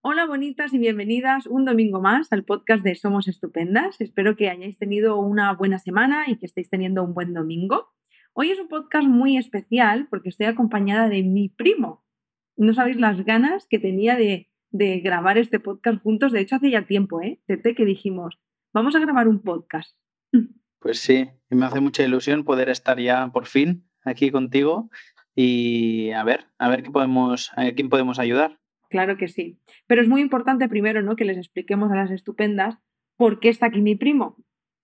Hola bonitas y bienvenidas un domingo más al podcast de Somos Estupendas. Espero que hayáis tenido una buena semana y que estéis teniendo un buen domingo. Hoy es un podcast muy especial porque estoy acompañada de mi primo. No sabéis las ganas que tenía de, grabar este podcast juntos. De hecho, hace ya tiempo, ¿eh? Tete, que dijimos, vamos a grabar un podcast. Pues sí, me hace mucha ilusión poder estar ya por fin aquí contigo y a ver, a ver qué podemos, a quién podemos ayudar. Claro que sí. Pero es muy importante primero, ¿no? Que les expliquemos a las estupendas por qué está aquí mi primo.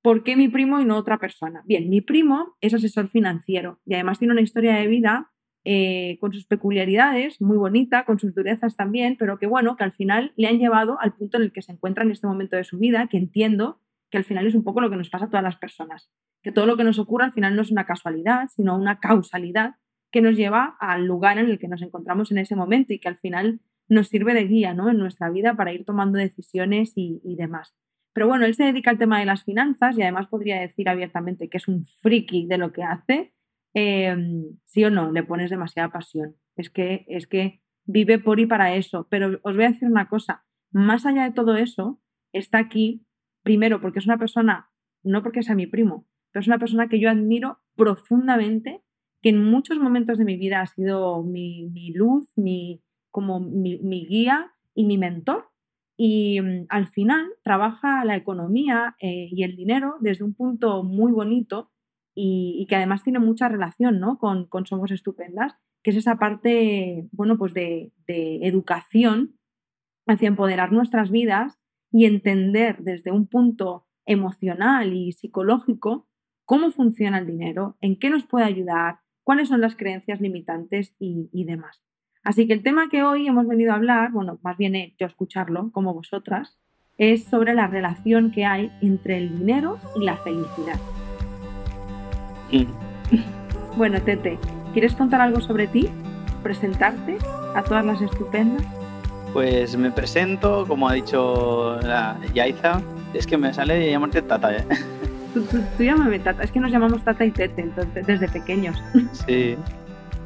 ¿Por qué mi primo y no otra persona? Bien, mi primo es asesor financiero y además tiene una historia de vida eh, con sus peculiaridades, muy bonita, con sus durezas también, pero que bueno, que al final le han llevado al punto en el que se encuentra en este momento de su vida, que entiendo que al final es un poco lo que nos pasa a todas las personas, que todo lo que nos ocurre al final no es una casualidad, sino una causalidad que nos lleva al lugar en el que nos encontramos en ese momento y que al final nos sirve de guía ¿no? en nuestra vida para ir tomando decisiones y, demás. Pero bueno, él se dedica al tema de las finanzas y además podría decir abiertamente que es un friki de lo que hace. Em, sí o no, le pones demasiada pasión. Es que, es que vive por y para eso. Pero os voy a decir una cosa, más allá de todo eso, está aquí, primero, porque es una persona, no porque sea mi primo, pero es una persona que yo admiro profundamente, que en muchos momentos de mi vida ha sido mi, mi luz, mi, como mi, guía y mi mentor. Y mm, al final trabaja la economía eh, y el dinero desde un punto muy bonito y, que además tiene mucha relación ¿no? con, Somos Estupendas, que es esa parte bueno, pues de, de educación hacia empoderar nuestras vidas y entender desde un punto emocional y psicológico cómo funciona el dinero, en qué nos puede ayudar, cuáles son las creencias limitantes y demás. Así que el tema que hoy hemos venido a hablar, bueno, más bien yo a escucharlo, como vosotras, es sobre la relación que hay entre el dinero y la felicidad. Bueno, Tete, ¿quieres contar algo sobre ti? ¿Presentarte a todas las estupendas? Pues me presento, como ha dicho la Yaiza, es que me sale de llamarte Tata, ¿eh? Tú, tú, llámame Tata, es que nos llamamos Tata y Tete entonces, desde pequeños. Sí.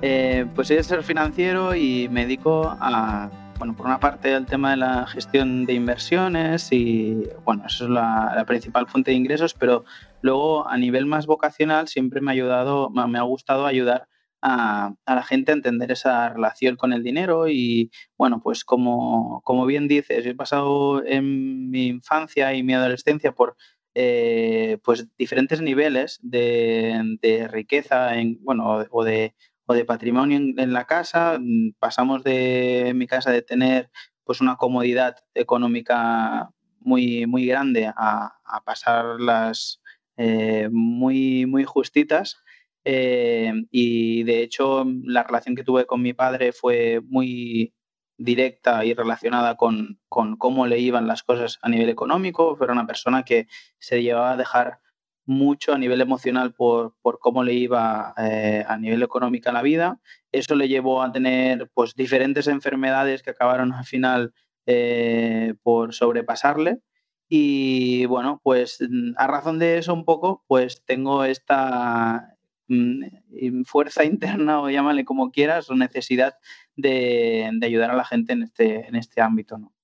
Eh, pues soy ser financiero y me dedico a, bueno, por una parte al tema de la gestión de inversiones y, bueno, eso es la, principal fuente de ingresos, pero luego a nivel más vocacional siempre me ha ayudado, me ha gustado ayudar a, la gente a entender esa relación con el dinero y, bueno, pues como, como bien dices, he pasado en mi infancia y mi adolescencia por eh, pues diferentes niveles de, de riqueza en, bueno, o de, o de patrimonio en, la casa. Mm, pasamos de mi casa de tener pues una comodidad económica muy, muy grande a, pasarlas eh, muy, muy justitas. Eh, y de hecho la relación que tuve con mi padre fue muy directa y relacionada con, con cómo le iban las cosas a nivel económico. Fue una persona que se llevaba a dejar mucho a nivel emocional por, cómo le iba eh, a nivel económico la vida. Eso le llevó a tener pues, diferentes enfermedades que acabaron al final eh, por sobrepasarle. Y bueno, pues a razón de eso un poco, pues tengo esta mm, fuerza interna o llámale como quieras, o necesidad de, ayudar a la gente en este, en este ámbito. ¿no?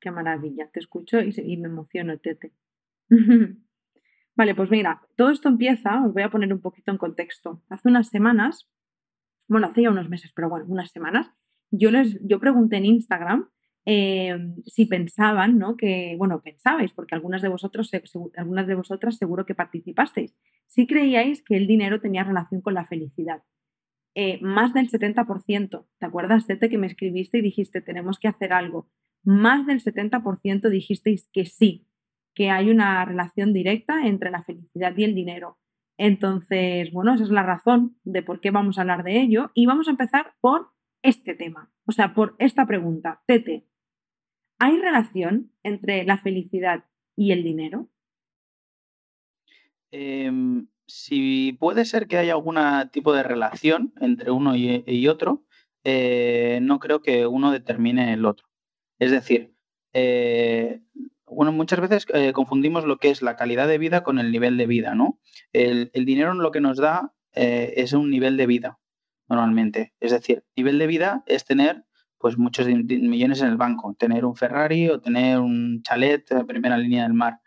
Qué maravilla, te escucho y, y me emociono, Tete. Vale, pues mira, todo esto empieza, os voy a poner un poquito en contexto. Hace unas semanas, bueno, hace ya unos meses, pero bueno, unas semanas, yo les, yo pregunté en Instagram eh, si pensaban, ¿no? Que, bueno, pensabais, porque algunas de vosotros, algunas de vosotras seguro que participasteis, si creíais que el dinero tenía relación con la felicidad. Eh, más del 70%, ¿te acuerdas, Tete, que me escribiste y dijiste tenemos que hacer algo? Más del 70% dijisteis que sí, que hay una relación directa entre la felicidad y el dinero. Entonces, bueno, esa es la razón de por qué vamos a hablar de ello y vamos a empezar por este tema, o sea, por esta pregunta. Tete, ¿hay relación entre la felicidad y el dinero? Em, si puede ser que haya algún tipo de relación entre uno y, otro, eh, no creo que uno determine el otro. Es decir, eh, bueno, muchas veces eh, confundimos lo que es la calidad de vida con el nivel de vida, ¿no? El, dinero lo que nos da eh, es un nivel de vida, normalmente. Es decir, nivel de vida es tener pues muchos millones en el banco, tener un Ferrari o tener un chalet de primera línea del mar.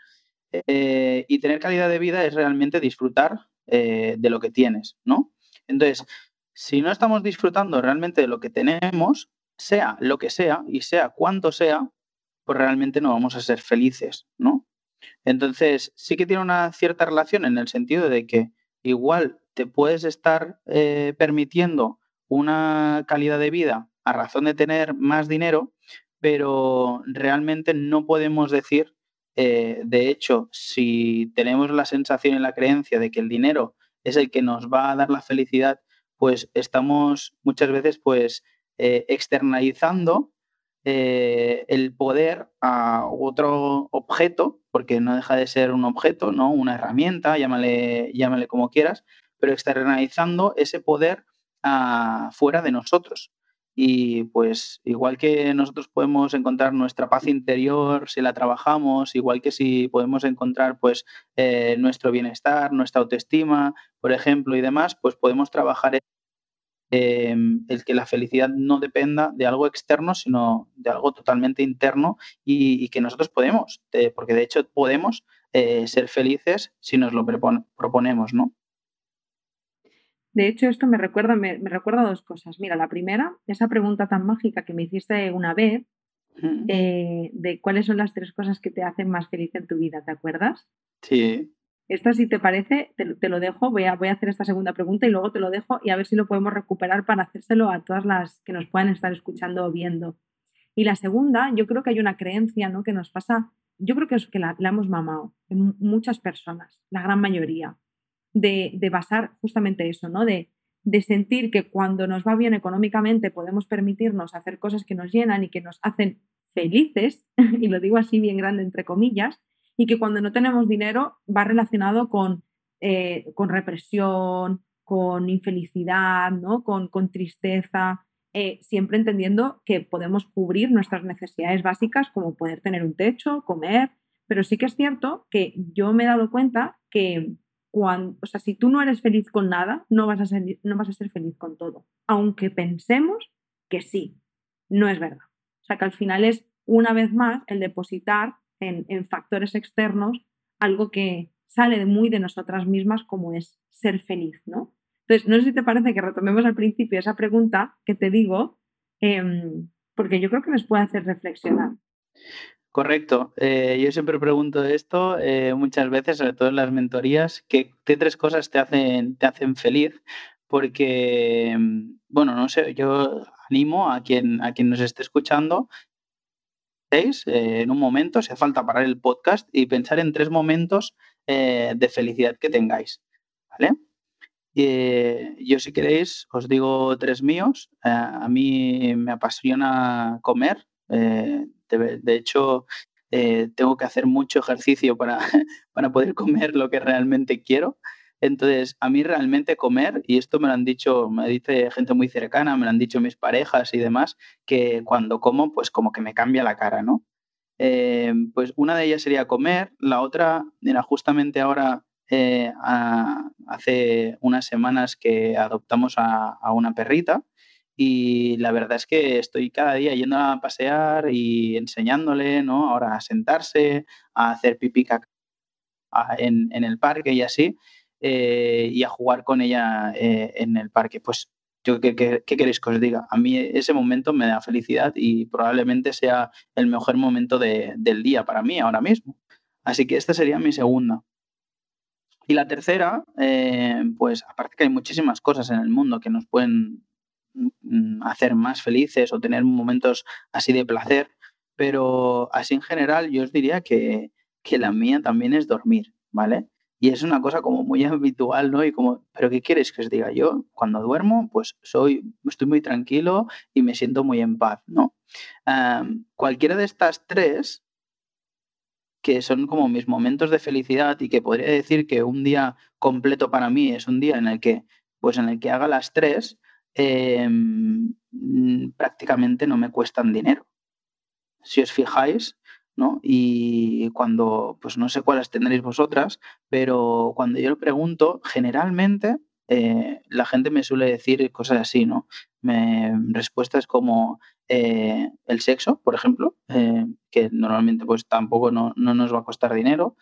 Eh, y tener calidad de vida es realmente disfrutar de lo que tienes, ¿no? Entonces, si no estamos disfrutando realmente de lo que tenemos, sea lo que sea y sea cuanto sea, pues realmente no vamos a ser felices, ¿no? Entonces, sí que tiene una cierta relación en el sentido de que igual te puedes estar eh, permitiendo una calidad de vida a razón de tener más dinero, pero realmente no podemos decir, eh, de hecho, si tenemos la sensación y la creencia de que el dinero es el que nos va a dar la felicidad, pues estamos muchas veces pues eh, externalizando eh, el poder a otro objeto, porque no deja de ser un objeto, ¿no? Una herramienta, llámale, llámale como quieras, pero externalizando ese poder fuera de nosotros. Y pues igual que nosotros podemos encontrar nuestra paz interior si la trabajamos, igual que si podemos encontrar pues eh, nuestro bienestar, nuestra autoestima, por ejemplo, y demás, pues podemos trabajar Em, el que la felicidad no dependa de algo externo, sino de algo totalmente interno y, que nosotros podemos, porque de hecho podemos eh, ser felices si nos lo proponemos, ¿no? De hecho, esto me recuerda, me, recuerda dos cosas. Mira, la primera, esa pregunta tan mágica que me hiciste una vez, eh, de cuáles son las tres cosas que te hacen más feliz en tu vida, ¿te acuerdas? Sí. Esta, si te parece, te, lo dejo. Voy a, voy a hacer esta segunda pregunta y luego te lo dejo y a ver si lo podemos recuperar para hacérselo a todas las que nos puedan estar escuchando o viendo. Y la segunda, yo creo que hay una creencia ¿no? que nos pasa, yo creo que es que la, hemos mamado en muchas personas, la gran mayoría, de, de basar justamente eso, ¿no? De, de sentir que cuando nos va bien económicamente podemos permitirnos hacer cosas que nos llenan y que nos hacen felices, y lo digo así bien grande entre comillas, y que cuando no tenemos dinero va relacionado con, eh, con represión, con infelicidad, ¿no? con, con tristeza, eh, siempre entendiendo que podemos cubrir nuestras necesidades básicas como poder tener un techo, comer, pero sí que es cierto que yo me he dado cuenta que cuando, o sea, si tú no eres feliz con nada, no vas a ser, no vas a ser feliz con todo, aunque pensemos que sí, no es verdad. O sea, que al final es una vez más el depositar en, factores externos algo que sale muy de nosotras mismas como es ser feliz, ¿no? Entonces, no sé si te parece que retomemos al principio esa pregunta que te digo, em, porque yo creo que nos puede hacer reflexionar. Correcto. Eh, yo siempre pregunto esto eh, muchas veces, sobre todo en las mentorías, ¿qué, tres cosas te hacen, te hacen feliz? Porque, em, bueno, no sé, yo animo a quien, a quien nos esté escuchando eh, en un momento, si hace falta parar el podcast y pensar en tres momentos eh, de felicidad que tengáis. ¿Vale? Eh, yo si queréis os digo tres míos. a mí me apasiona comer. De, hecho, tengo que hacer mucho ejercicio para, para poder comer lo que realmente quiero. Entonces, a mí realmente comer, y esto me lo han dicho, me dice gente muy cercana, me lo han dicho mis parejas y demás, que cuando como, pues como que me cambia la cara, ¿no? Eh, pues una de ellas sería comer, la otra era justamente ahora, eh, hace unas semanas que adoptamos a, una perrita y la verdad es que estoy cada día yendo a pasear y enseñándole, ¿no? Ahora a sentarse, a hacer pipí en, en el parque y así. Eh, y a jugar con ella eh, en el parque. Pues yo, ¿qué, queréis que os diga? A mí ese momento me da felicidad y probablemente sea el mejor momento del día para mí ahora mismo. Así que esta sería mi segunda. Y la tercera, eh, pues aparte que hay muchísimas cosas en el mundo que nos pueden mm, hacer más felices o tener momentos así de placer, pero así en general yo os diría que, que la mía también es dormir, ¿vale? Y es una cosa como muy habitual, ¿no? Y como, ¿pero qué quieres que os diga? Yo cuando duermo, pues soy, estoy muy tranquilo y me siento muy en paz, ¿no? cualquiera de estas tres, que son como mis momentos de felicidad y que podría decir que un día completo para mí es un día en el que, pues en el que haga las tres, em, prácticamente no me cuestan dinero. Si os fijáis, ¿no? Y cuando, pues no sé cuáles tendréis vosotras, pero cuando yo lo pregunto, generalmente eh, la gente me suele decir cosas así, ¿no? Me, respuestas como, eh, el sexo, por ejemplo, eh, que normalmente pues tampoco no, nos va a costar dinero.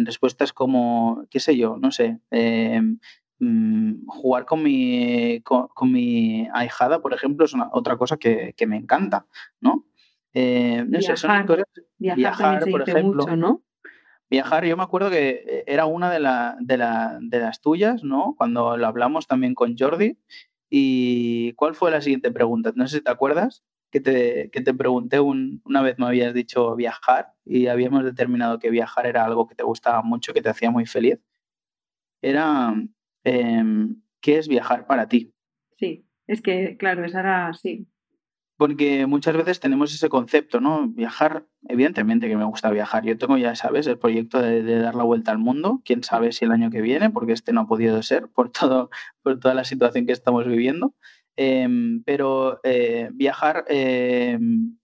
respuestas como, qué sé yo, no sé, mm, jugar con mi, con, mi ahijada, por ejemplo, es otra cosa que, me encanta, ¿no? Viajar, viajar, por ejemplo, ¿no? Viajar, yo me acuerdo que eh, era una de, de, las tuyas, ¿no? Cuando lo hablamos también con Jordi. ¿Y cuál fue la siguiente pregunta? No sé si te acuerdas que te, te pregunté una vez me habías dicho viajar y habíamos determinado que viajar era algo que te gustaba mucho, que te hacía muy feliz. Era, em, ¿qué es viajar para ti? Sí, es que, claro, esa era, sí, porque muchas veces tenemos ese concepto, ¿no? Viajar, evidentemente que me gusta viajar. Yo tengo, ya sabes, el proyecto de, dar la vuelta al mundo. Quién sabe si el año que viene, porque este no ha podido ser por, todo, por toda la situación que estamos viviendo. Em, pero eh, viajar em,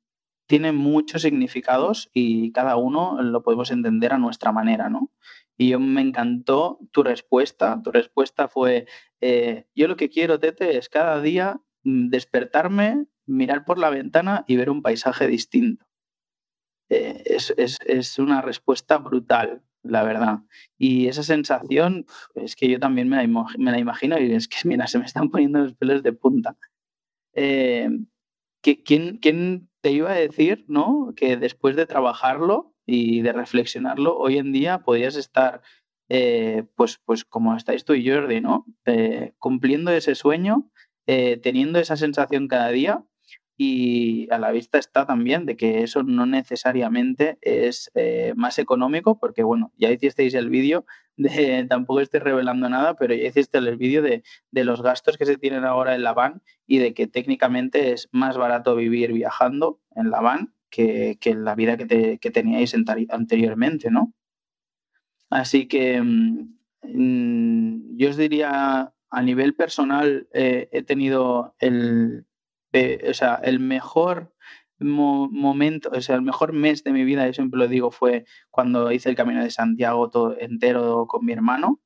tiene muchos significados y cada uno lo podemos entender a nuestra manera, ¿no? Y yo me encantó tu respuesta. Tu respuesta fue, eh, yo lo que quiero, Tete, es cada día despertarme mirar por la ventana y ver un paisaje distinto. Eh, es, una respuesta brutal, la verdad. Y esa sensación es que yo también me la, imagino y es que, mira, se me están poniendo los pelos de punta. Eh, ¿quién, ¿Quién te iba a decir, no? Que después de trabajarlo y de reflexionarlo, hoy en día podrías estar, eh, pues, pues como estáis tú y Jordi, ¿no? cumpliendo ese sueño, teniendo esa sensación cada día y a la vista está también de que eso no necesariamente es eh, más económico, porque bueno, ya hicisteis el vídeo de, tampoco estoy revelando nada, pero ya hiciste el vídeo de, los gastos que se tienen ahora en la van y de que técnicamente es más barato vivir viajando en la van que, en la vida que, teníais anteriormente, ¿no? Así que mm, yo os diría, a nivel personal, eh, he tenido el, o sea, el mejor momento, o sea, el mejor mes de mi vida, yo siempre lo digo, fue cuando hice el Camino de Santiago todo entero con mi hermano.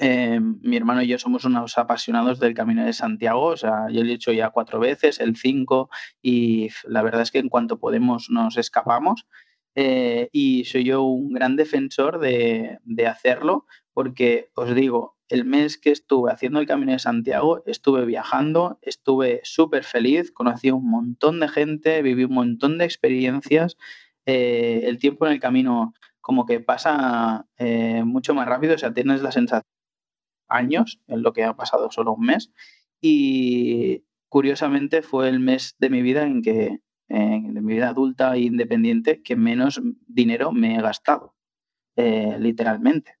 Eh, mi hermano y yo somos unos apasionados del Camino de Santiago, o sea, yo lo he hecho ya cuatro veces, el cinco, y la verdad es que en cuanto podemos nos escapamos. Eh, y soy yo un gran defensor de, de hacerlo, porque os digo, el mes que estuve haciendo el Camino de Santiago, estuve viajando, estuve súper feliz, conocí un montón de gente, viví un montón de experiencias. Eh, el tiempo en el camino como que pasa eh, mucho más rápido, o sea, tienes la sensación años en lo que ha pasado solo un mes. Y curiosamente fue el mes de mi vida en que, en mi vida adulta e independiente, que menos dinero me he gastado, eh, literalmente.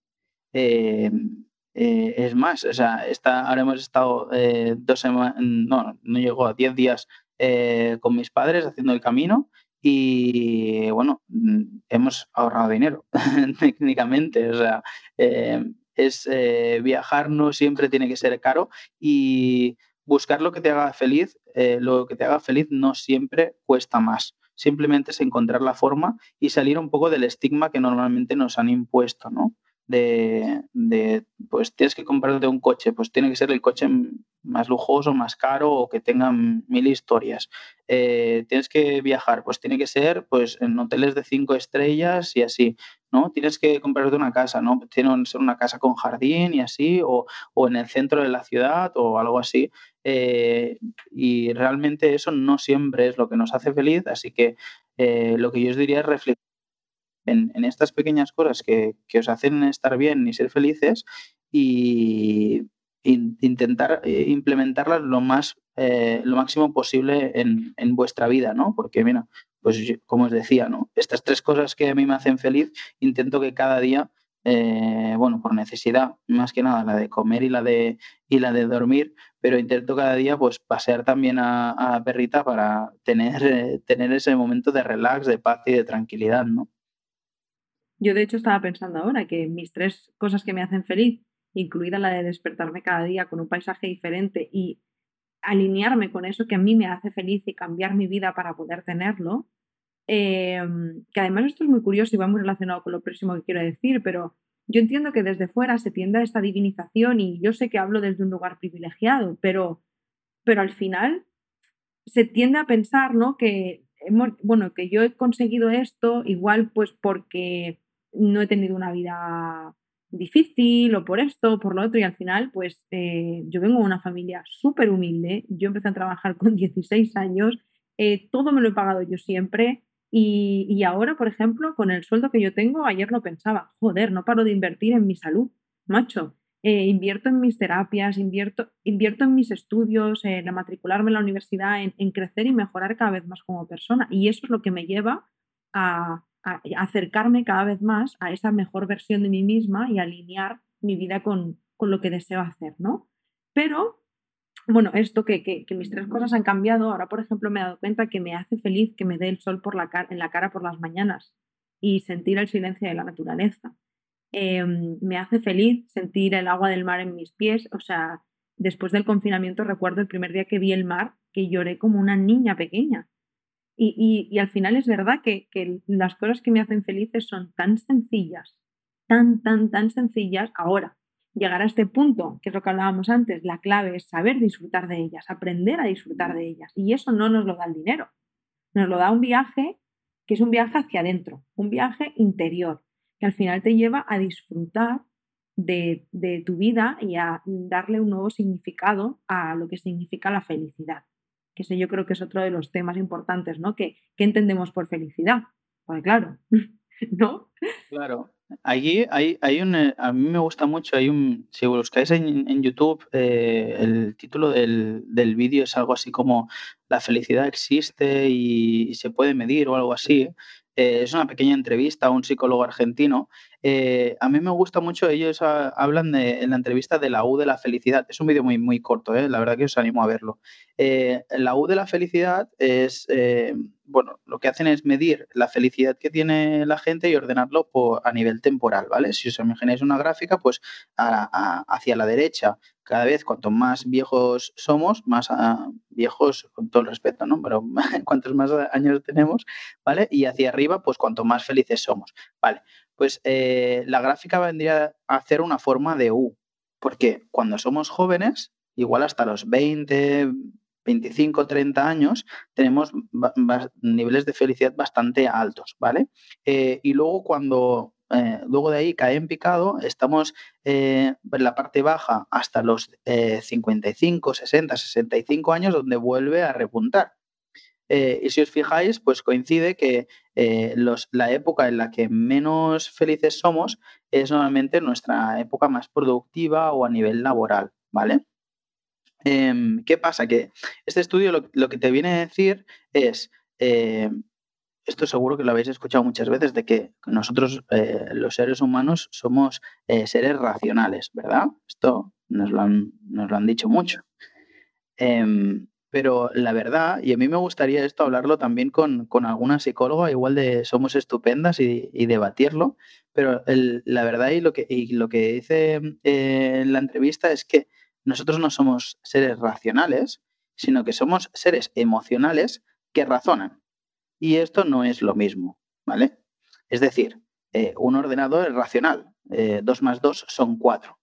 Eh, es más, o sea, está, ahora hemos estado eh, dos semanas, no, no llegó a diez días eh, con mis padres haciendo el camino y bueno, mm, hemos ahorrado dinero técnicamente, o sea, es viajar no siempre tiene que ser caro y buscar lo que te haga feliz, lo que te haga feliz no siempre cuesta más simplemente es encontrar la forma y salir un poco del estigma que normalmente nos han impuesto, ¿no? De, pues tienes que comprarte un coche, pues tiene que ser el coche más lujoso, más caro o que tenga mil historias. Eh, tienes que viajar, pues tiene que ser pues en hoteles de cinco estrellas y así, ¿no? Tienes que comprarte una casa, ¿no? Tiene que ser una casa con jardín y así, o, en el centro de la ciudad o algo así. Eh, y realmente eso no siempre es lo que nos hace feliz, así que eh, lo que yo os diría es en, estas pequeñas cosas que, os hacen estar bien y ser felices y, intentar eh, implementarlas lo más eh, lo máximo posible en, vuestra vida, ¿no? Porque mira, pues como os decía, ¿no? Estas tres cosas que a mí me hacen feliz, intento que cada día, eh, bueno, por necesidad, más que nada la de comer y la de y la de dormir, pero intento cada día pues pasear también a, a Perrita para tener, tener ese momento de relax, de paz y de tranquilidad, ¿no? Yo de hecho estaba pensando ahora que mis tres cosas que me hacen feliz, incluida la de despertarme cada día con un paisaje diferente y alinearme con eso que a mí me hace feliz y cambiar mi vida para poder tenerlo, em, que además esto es muy curioso y va muy relacionado con lo próximo que quiero decir, pero yo entiendo que desde fuera se tiende a esta divinización y yo sé que hablo desde un lugar privilegiado, pero, pero al final se tiende a pensar, ¿no? Que, bueno, que yo he conseguido esto igual pues porque no he tenido una vida difícil o por esto o por lo otro y al final pues eh, yo vengo de una familia súper humilde, yo empecé a trabajar con 16 años, eh, todo me lo he pagado yo siempre y, y, ahora, por ejemplo, con el sueldo que yo tengo, ayer lo pensaba, joder, no paro de invertir en mi salud, macho, eh, invierto en mis terapias, invierto, invierto en mis estudios, en matricularme en la universidad, en, en crecer y mejorar cada vez más como persona y eso es lo que me lleva a acercarme cada vez más a esa mejor versión de mí misma y alinear mi vida con, lo que deseo hacer, ¿no? Pero, bueno, esto que, mis tres cosas han cambiado, ahora por ejemplo me he dado cuenta que me hace feliz que me dé el sol por la en la cara por las mañanas y sentir el silencio de la naturaleza. Em, me hace feliz sentir el agua del mar en mis pies, o sea, después del confinamiento recuerdo el primer día que vi el mar que lloré como una niña pequeña y, al final es verdad que, las cosas que me hacen felices son tan sencillas, tan, tan, tan sencillas. Ahora, llegar a este punto, que es lo que hablábamos antes, la clave es saber disfrutar de ellas, aprender a disfrutar de ellas. Y eso no nos lo da el dinero, nos lo da un viaje que es un viaje hacia adentro, un viaje interior, que al final te lleva a disfrutar de, tu vida y a darle un nuevo significado a lo que significa la felicidad que ese yo creo que es otro de los temas importantes, ¿no? ¿Qué, entendemos por felicidad? Pues claro, ¿no? Claro. Allí hay, hay un, eh, a mí me gusta mucho, hay un, si buscáis en, en YouTube, eh, el título del, del vídeo es algo así como La felicidad existe y, se puede medir o algo así. Eh, es una pequeña entrevista a un psicólogo argentino eh, a mí me gusta mucho, ellos hablan en la entrevista de la U de la felicidad. Es un vídeo muy, muy corto, ¿eh? la verdad que os animo a verlo. Eh, la U de la felicidad es, bueno, lo que hacen es medir la felicidad que tiene la gente y ordenarlo por, a nivel temporal, ¿vale? Si os imagináis una gráfica, pues hacia la derecha, cada vez cuanto más viejos somos, más ah, viejos, con todo el respeto, ¿no? Pero cuantos más años tenemos, ¿vale? Y hacia arriba, pues cuanto más felices somos, ¿vale? pues eh, la gráfica vendría a hacer una forma de U, porque cuando somos jóvenes, igual hasta los 20, 25, 30 años, tenemos niveles de felicidad bastante altos, ¿vale? Eh, y luego cuando eh, luego de ahí cae en picado, estamos en la parte baja hasta los 55, 60, 65 años, donde vuelve a repuntar. Eh, y si os fijáis, pues coincide que eh, la época en la que menos felices somos es normalmente nuestra época más productiva o a nivel laboral, ¿vale? Em, ¿Qué pasa? Que este estudio lo, que te viene a decir es, eh, esto seguro que lo habéis escuchado muchas veces, de que nosotros los seres humanos somos seres racionales, ¿verdad? Esto nos lo han, nos lo han dicho mucho. Em, pero la verdad, y a mí me gustaría esto hablarlo también con, con alguna psicóloga, igual de somos estupendas y, debatirlo, pero la verdad y lo que, y lo que dice eh, en la entrevista es que nosotros no somos seres racionales, sino que somos seres emocionales que razonan. Y esto no es lo mismo, ¿vale? Es decir, eh, un ordenador es racional, eh, dos más dos son cuatro.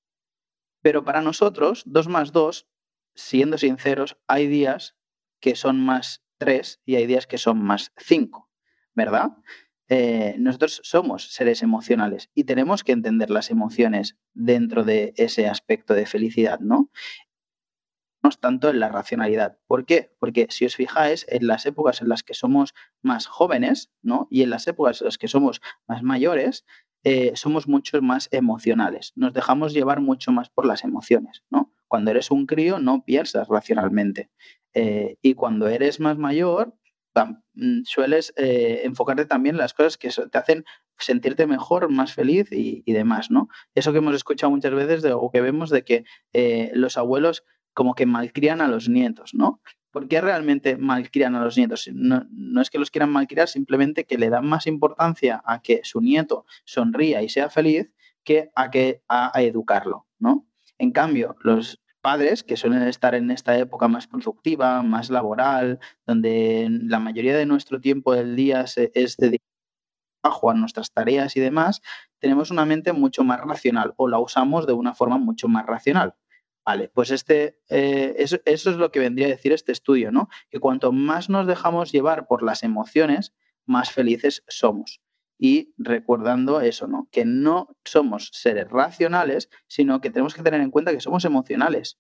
Pero para nosotros, dos más dos siendo sinceros, hay días que son más 3 y hay días que son más 5, ¿verdad? Eh, nosotros somos seres emocionales y tenemos que entender las emociones dentro de ese aspecto de felicidad, ¿no? Tanto en la racionalidad. ¿Por qué? Porque si os fijáis, en las épocas en las que somos más jóvenes, ¿no? Y en las épocas en las que somos más mayores, eh, somos mucho más emocionales. Nos dejamos llevar mucho más por las emociones, ¿no? Cuando eres un crío no piensas racionalmente. Eh, y cuando eres más mayor, mm, sueles eh, enfocarte también en las cosas que te hacen sentirte mejor, más feliz y, demás, ¿no? Eso que hemos escuchado muchas veces de, o que vemos de que los abuelos como que malcrían a los nietos, ¿no? ¿Por qué realmente malcrían a los nietos? No, no, es que los quieran malcriar, simplemente que le dan más importancia a que su nieto sonría y sea feliz que a, que, a educarlo, ¿no? En cambio, los padres que suelen estar en esta época más productiva, más laboral, donde la mayoría de nuestro tiempo del día es dedicado a nuestras tareas y demás, tenemos una mente mucho más racional o la usamos de una forma mucho más racional. Vale, pues este, eh, eso, eso, es lo que vendría a decir este estudio, ¿no? Que cuanto más nos dejamos llevar por las emociones, más felices somos. Y recordando eso, ¿no? Que no somos seres racionales, sino que tenemos que tener en cuenta que somos emocionales,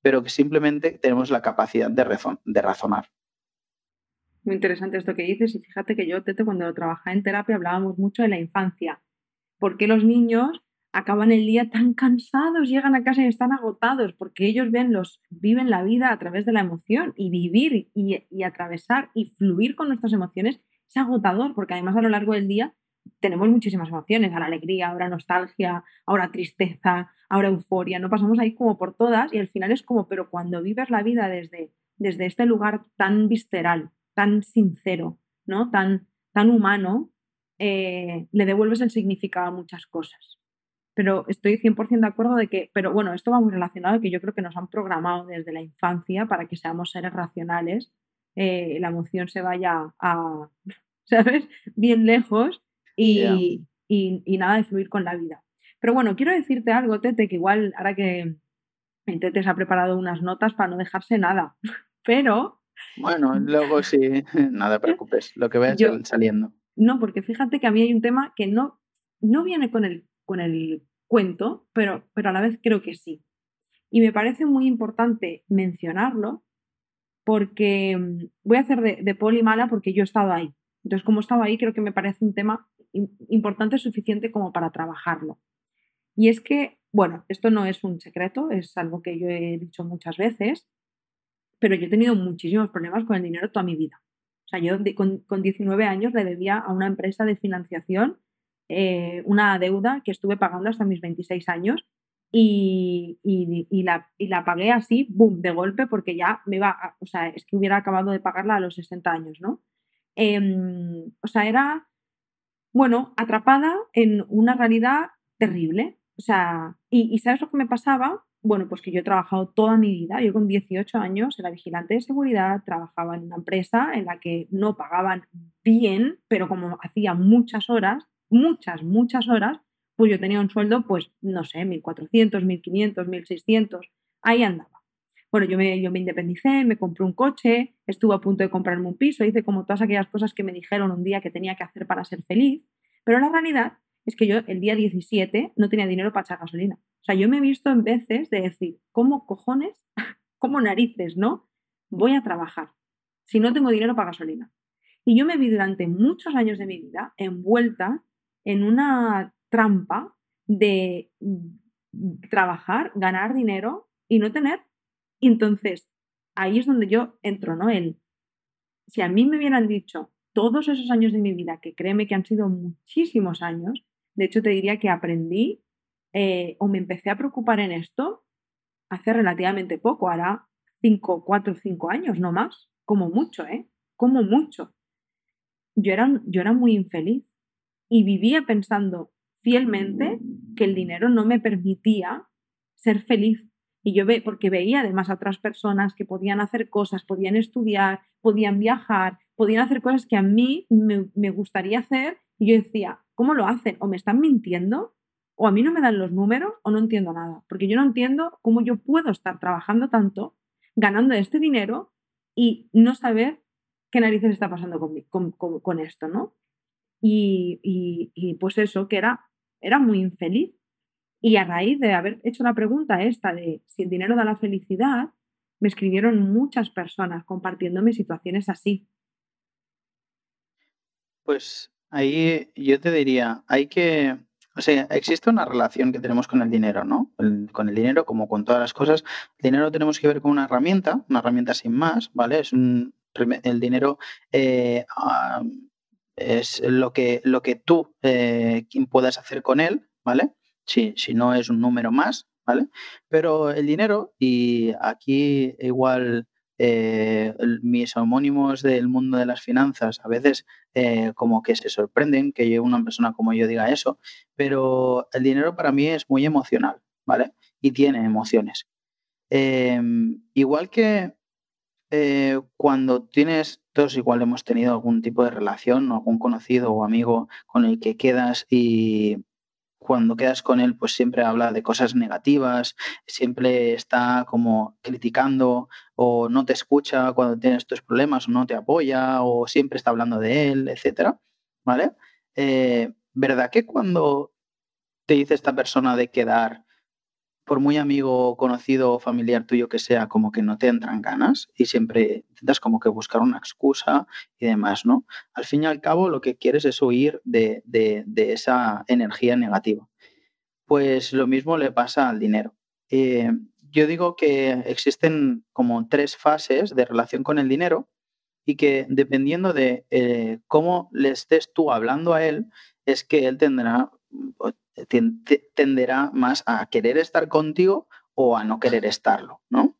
pero que simplemente tenemos la capacidad de, de razonar. Muy interesante esto que dices y fíjate que yo, Tete, cuando trabajaba en terapia hablábamos mucho de la infancia. ¿Por qué los niños acaban el día tan cansados, llegan a casa y están agotados? Porque ellos ven los, viven la vida a través de la emoción y vivir y, y atravesar y fluir con nuestras emociones es agotador porque además a lo largo del día tenemos muchísimas emociones, ahora alegría, ahora nostalgia, ahora tristeza, ahora euforia, no pasamos ahí como por todas y al final es como, pero cuando vives la vida desde, desde este lugar tan visceral, tan sincero, ¿no? Tan, tan humano, eh, le devuelves el significado a muchas cosas. Pero estoy 100% de acuerdo de que, pero bueno, esto va muy relacionado que yo creo que nos han programado desde la infancia para que seamos seres racionales, eh, la emoción se vaya a, ¿sabes? Bien lejos y, y, nada de fluir con la vida. Pero bueno, quiero decirte algo, Tete, que igual ahora que Tete se ha preparado unas notas para no dejarse nada, pero bueno, luego sí, nada preocupes, lo que veas saliendo. No, porque fíjate que a mí hay un tema que no, no viene con el, con el cuento, pero, pero a la vez creo que sí. Y me parece muy importante mencionarlo porque mm, voy a hacer de, de poli mala porque yo he estado ahí. Entonces, como he estado ahí, creo que me parece un tema importante suficiente como para trabajarlo. Y es que, bueno, esto no es un secreto, es algo que yo he dicho muchas veces, pero yo he tenido muchísimos problemas con el dinero toda mi vida. O sea, yo con, con 19 años le debía a una empresa de financiación eh, una deuda que estuve pagando hasta mis 26 años y, y, la, y, la, pagué así, boom, de golpe, porque ya me iba, o sea, es que hubiera acabado de pagarla a los 60 años, ¿no? Em, o sea, era, bueno, atrapada en una realidad terrible. O sea, y, y ¿sabes lo que me pasaba? Bueno, pues que yo he trabajado toda mi vida, yo con 18 años era vigilante de seguridad, trabajaba en una empresa en la que no pagaban bien, pero como hacía muchas horas, muchas, muchas horas, pues yo tenía un sueldo, pues no sé, 1.400, 1.500, 1.600, ahí andaba. Bueno, yo me, yo me independicé, me compré un coche, estuve a punto de comprarme un piso, hice como todas aquellas cosas que me dijeron un día que tenía que hacer para ser feliz, pero la realidad es que yo el día 17 no tenía dinero para echar gasolina. O sea, yo me he visto en veces de decir, ¿cómo cojones, cómo narices, no? Voy a trabajar si no tengo dinero para gasolina. Y yo me vi durante muchos años de mi vida envuelta en una trampa de trabajar, ganar dinero y no tener. Entonces, ahí es donde yo entro, ¿no? El, si a mí me hubieran dicho todos esos años de mi vida, que créeme que han sido muchísimos años, de hecho, te diría que aprendí eh, o me empecé a preocupar en esto hace relativamente poco, hará 5, 4, 5 años, no más, como mucho, ¿eh? Como mucho. Yo era, yo era muy infeliz y vivía pensando fielmente que el dinero no me permitía ser feliz. Y yo ve, porque veía además a otras personas que podían hacer cosas, podían estudiar, podían viajar, podían hacer cosas que a mí me, me gustaría hacer. Y yo decía, ¿Cómo lo hacen? ¿O me están mintiendo? ¿O a mí no me dan los números? ¿O no entiendo nada? Porque yo no entiendo cómo yo puedo estar trabajando tanto, ganando este dinero y no saber qué narices está pasando con, con, esto, ¿no? Y, pues eso, que era, era muy infeliz. Y a raíz de haber hecho la pregunta esta de si el dinero da la felicidad, me escribieron muchas personas compartiéndome situaciones así. Pues Ahí yo te diría, hay que, o sea, existe una relación que tenemos con el dinero, ¿no? con el dinero, como con todas las cosas, el dinero tenemos que ver con una herramienta, una herramienta sin más, ¿vale? Es un, el dinero eh, es lo que, lo que tú eh, puedas hacer con él, ¿vale? Si, si no es un número más, ¿vale? Pero el dinero, y aquí igual eh, mis homónimos del mundo de las finanzas a veces eh, como que se sorprenden que una persona como yo diga eso, pero el dinero para mí es muy emocional, ¿vale? Y tiene emociones. Em, igual que eh, cuando tienes, todos igual hemos tenido algún tipo de relación, algún conocido o amigo con el que quedas y cuando quedas con él, pues siempre habla de cosas negativas, siempre está como criticando o no te escucha cuando tienes tus problemas o no te apoya o siempre está hablando de él, etcétera, ¿vale? Eh, ¿Verdad que cuando te dice esta persona de quedar, por muy amigo, conocido o familiar tuyo que sea, como que no te entran ganas y siempre intentas como que buscar una excusa y demás, ¿no? Al fin y al cabo lo que quieres es huir de, esa energía negativa. Pues lo mismo le pasa al dinero. Eh, yo digo que existen como tres fases de relación con el dinero y que dependiendo de eh, cómo le estés tú hablando a él, es que él tendrá tenderá más a querer estar contigo o a no querer estarlo, ¿no?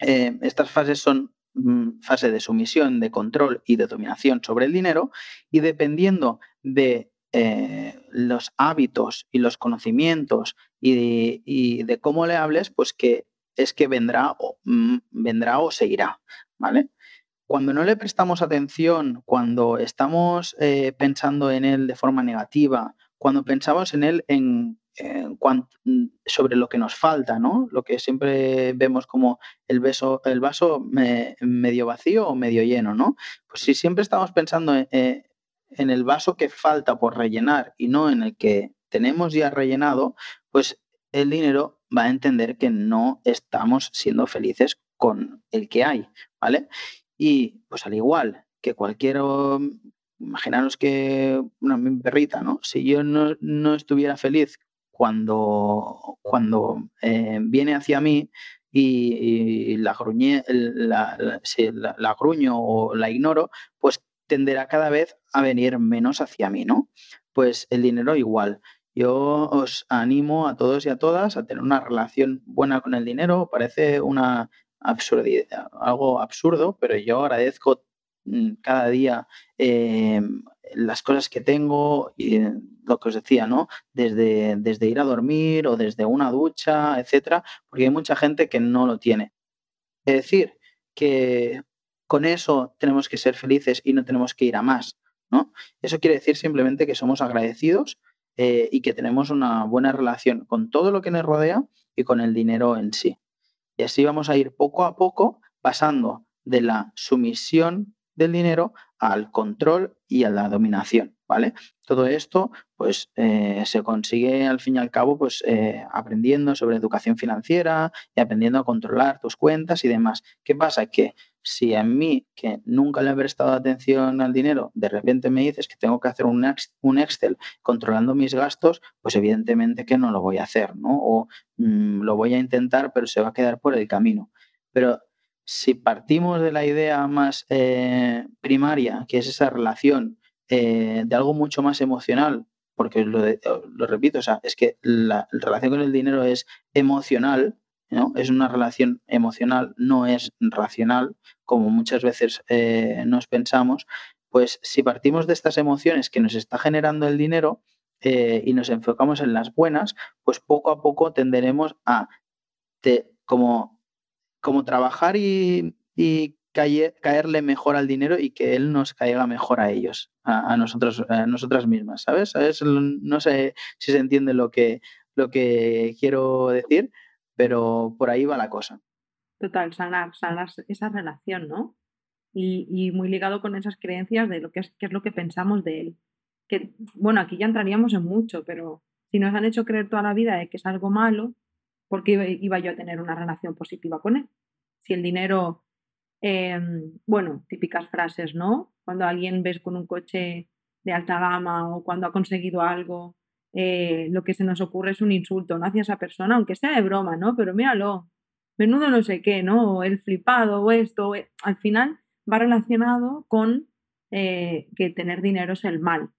Eh, estas fases son mm, fase de sumisión, de control y de dominación sobre el dinero y dependiendo de eh, los hábitos y los conocimientos y de, cómo le hables, pues que es que vendrá o, mm, vendrá o se irá, ¿vale? Cuando no le prestamos atención, cuando estamos eh, pensando en él de forma negativa cuando pensamos en él en, mm, sobre lo que nos falta, ¿no? Lo que siempre vemos como el, beso, el vaso medio vacío o medio lleno, ¿no? Pues si siempre estamos pensando eh, en, el vaso que falta por rellenar y no en el que tenemos ya rellenado, pues el dinero va a entender que no estamos siendo felices con el que hay, ¿vale? Y pues al igual que cualquier imaginaros que una perrita, ¿no? Si yo no, estuviera feliz cuando, cuando eh, viene hacia mí y, la, gruñe, la, la, gruño o la ignoro, pues tenderá cada vez a venir menos hacia mí, ¿no? Pues el dinero igual. Yo os animo a todos y a todas a tener una relación buena con el dinero. Parece una absurdidad, algo absurdo, pero yo agradezco cada día eh, las cosas que tengo y lo que os decía, ¿no? Desde, desde ir a dormir o desde una ducha, etcétera, porque hay mucha gente que no lo tiene. Es decir, que con eso tenemos que ser felices y no tenemos que ir a más, ¿no? Eso quiere decir simplemente que somos agradecidos eh, y que tenemos una buena relación con todo lo que nos rodea y con el dinero en sí. Y así vamos a ir poco a poco pasando de la sumisión del dinero al control y a la dominación, ¿vale? Todo esto, pues, eh, se consigue al fin y al cabo, pues, eh, aprendiendo sobre educación financiera y aprendiendo a controlar tus cuentas y demás. ¿Qué pasa? Que si a mí, que nunca le he prestado atención al dinero, de repente me dices que tengo que hacer un, Excel controlando mis gastos, pues evidentemente que no lo voy a hacer, ¿no? O mm, lo voy a intentar, pero se va a quedar por el camino. Pero si partimos de la idea más eh, primaria, que es esa relación eh, de algo mucho más emocional, porque lo, lo repito, o sea, es que la, relación con el dinero es emocional, ¿no? es una relación emocional, no es racional, como muchas veces eh, nos pensamos, pues si partimos de estas emociones que nos está generando el dinero y nos enfocamos en las buenas, pues poco a poco tenderemos a, como como trabajar y, caerle mejor al dinero y que él nos caiga mejor a ellos, a, nosotros, a nosotras mismas, ¿sabes? No sé si se entiende lo que, lo que quiero decir, pero por ahí va la cosa. Total, sanar, sanar esa relación, ¿no? Y, muy ligado con esas creencias de lo que es, qué es lo que pensamos de él. Que, bueno, aquí ya entraríamos en mucho, pero si nos han hecho creer toda la vida de que es algo malo, ¿por qué iba yo a tener una relación positiva con él? Si el dinero, em, bueno, típicas frases, ¿no? Cuando alguien ves con un coche de alta gama o cuando ha conseguido algo, eh, lo que se nos ocurre es un insulto, ¿no? Hacia esa persona, aunque sea de broma, ¿no? Pero míralo, menudo no sé qué, ¿no? O el flipado o esto, eh, al final va relacionado con eh, que tener dinero es el mal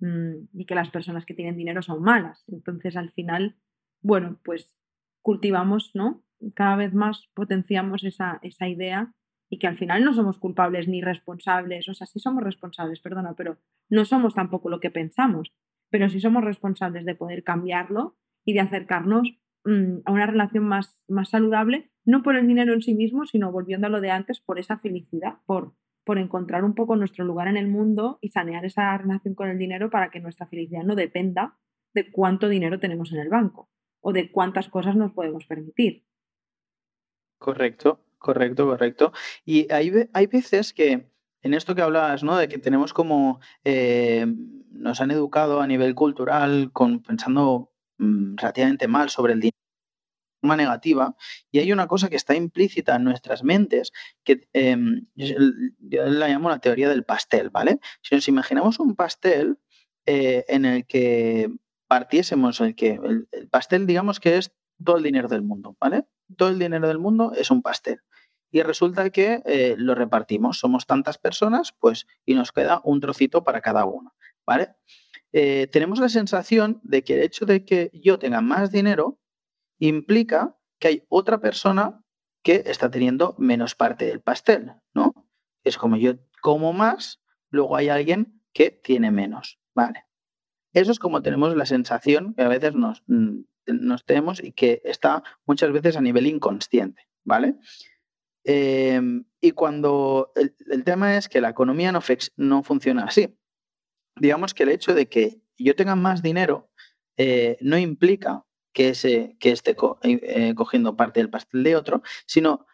mm, y que las personas que tienen dinero son malas. Entonces, al final, bueno, pues cultivamos, ¿no? Cada vez más potenciamos esa, idea y que al final no somos culpables ni responsables, o sea, sí somos responsables, perdona, pero no somos tampoco lo que pensamos, pero sí somos responsables de poder cambiarlo y de acercarnos mm, a una relación más, más saludable, no por el dinero en sí mismo, sino volviendo a lo de antes, por esa felicidad, por, por encontrar un poco nuestro lugar en el mundo y sanear esa relación con el dinero para que nuestra felicidad no dependa de cuánto dinero tenemos en el banco o de cuántas cosas nos podemos permitir. Correcto, correcto, correcto. Y hay, hay veces que en esto que hablabas, ¿no? De que tenemos como eh, nos han educado a nivel cultural con, pensando mm, relativamente mal sobre el dinero negativa y hay una cosa que está implícita en nuestras mentes que em, yo la llamo la teoría del pastel, ¿vale? Si nos imaginamos un pastel eh, en el que partiésemos, el que el, pastel digamos que es todo el dinero del mundo, ¿vale? Todo el dinero del mundo es un pastel. Y resulta que eh, lo repartimos, somos tantas personas, pues, y nos queda un trocito para cada uno, ¿vale? Eh, tenemos la sensación de que el hecho de que yo tenga más dinero implica que hay otra persona que está teniendo menos parte del pastel, ¿no? Es como yo como más, luego hay alguien que tiene menos, ¿vale? Eso es como tenemos la sensación que a veces nos, mm, nos tenemos y que está muchas veces a nivel inconsciente, ¿vale? Em, y cuando el, tema es que la economía no, funciona así. Digamos que el hecho de que yo tenga más dinero eh, no implica que, que esté eh, eh, cogiendo parte del pastel de otro, sino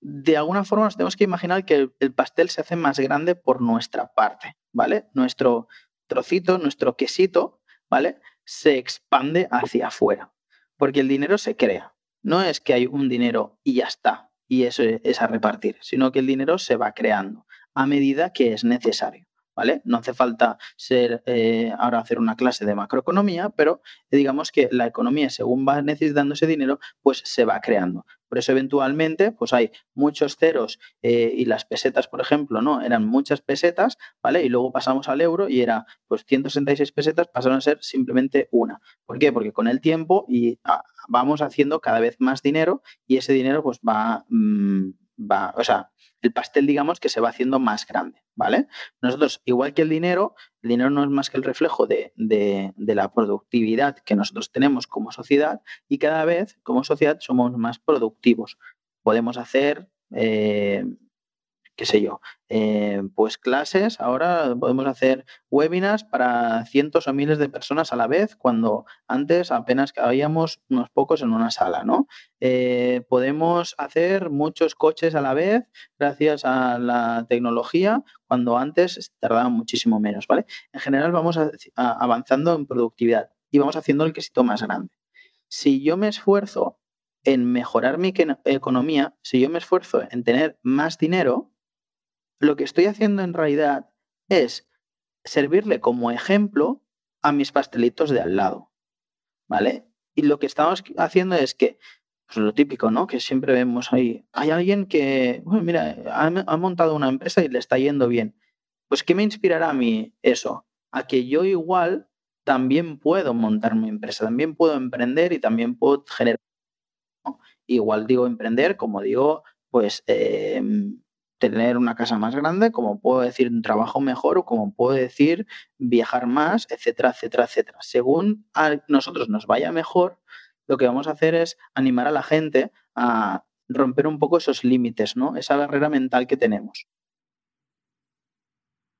de alguna forma nos tenemos que imaginar que el, pastel se hace más grande por nuestra parte, ¿vale? Nuestro trocito, nuestro quesito, ¿vale? Se expande hacia afuera, porque el dinero se crea. No es que hay un dinero y ya está, y eso es a repartir, sino que el dinero se va creando a medida que es necesario. ¿vale? No hace falta ser eh, ahora hacer una clase de macroeconomía, pero digamos que la economía, según va necesitando ese dinero, pues se va creando. Por eso eventualmente, pues hay muchos ceros eh, y las pesetas, por ejemplo, ¿no? Eran muchas pesetas, ¿vale? Y luego pasamos al euro y era, pues 166 pesetas pasaron a ser simplemente una. ¿Por qué? Porque con el tiempo y ah, vamos haciendo cada vez más dinero y ese dinero pues va, mm, va, o sea, el pastel digamos que se va haciendo más grande. ¿Vale? Nosotros, igual que el dinero, el dinero no es más que el reflejo de, la productividad que nosotros tenemos como sociedad y cada vez como sociedad somos más productivos. Podemos hacer eh, qué sé yo, eh, pues clases, ahora podemos hacer webinars para cientos o miles de personas a la vez, cuando antes apenas habíamos unos pocos en una sala, ¿no? Eh, podemos hacer muchos coches a la vez gracias a la tecnología, cuando antes tardaba muchísimo menos, ¿vale? En general vamos avanzando en productividad y vamos haciendo el quesito más grande. Si yo me esfuerzo en mejorar mi economía, si yo me esfuerzo en tener más dinero, lo que estoy haciendo en realidad es servirle como ejemplo a mis pastelitos de al lado. ¿Vale? Y lo que estamos haciendo es que, pues lo típico, ¿no? Que siempre vemos ahí, hay alguien que, bueno, mira, ha, montado una empresa y le está yendo bien. Pues, ¿qué me inspirará a mí eso? A que yo igual también puedo montar mi empresa, también puedo emprender y también puedo generar. Igual digo emprender, como digo, pues eh, tener una casa más grande, como puedo decir un trabajo mejor o como puedo decir viajar más, etcétera, etcétera, etcétera. Según a nosotros nos vaya mejor, lo que vamos a hacer es animar a la gente a romper un poco esos límites, ¿no? Esa barrera mental que tenemos.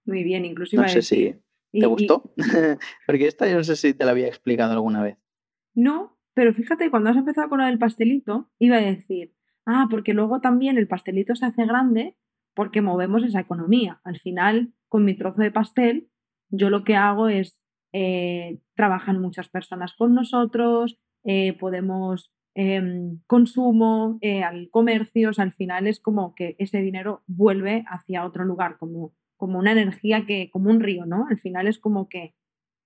Muy bien, inclusive. No sé si te gustó, porque esta yo no sé si te la había explicado alguna vez. No, pero fíjate, cuando has empezado con lo del pastelito, iba a decir, ah, porque luego también el pastelito se hace grande porque movemos esa economía. Al final, con mi trozo de pastel, yo lo que hago es, eh, trabajan muchas personas con nosotros, eh, podemos em, consumo, eh, al comercio, al final es como que ese dinero vuelve hacia otro lugar, como, como una energía que, como un río, ¿no? Al final es como que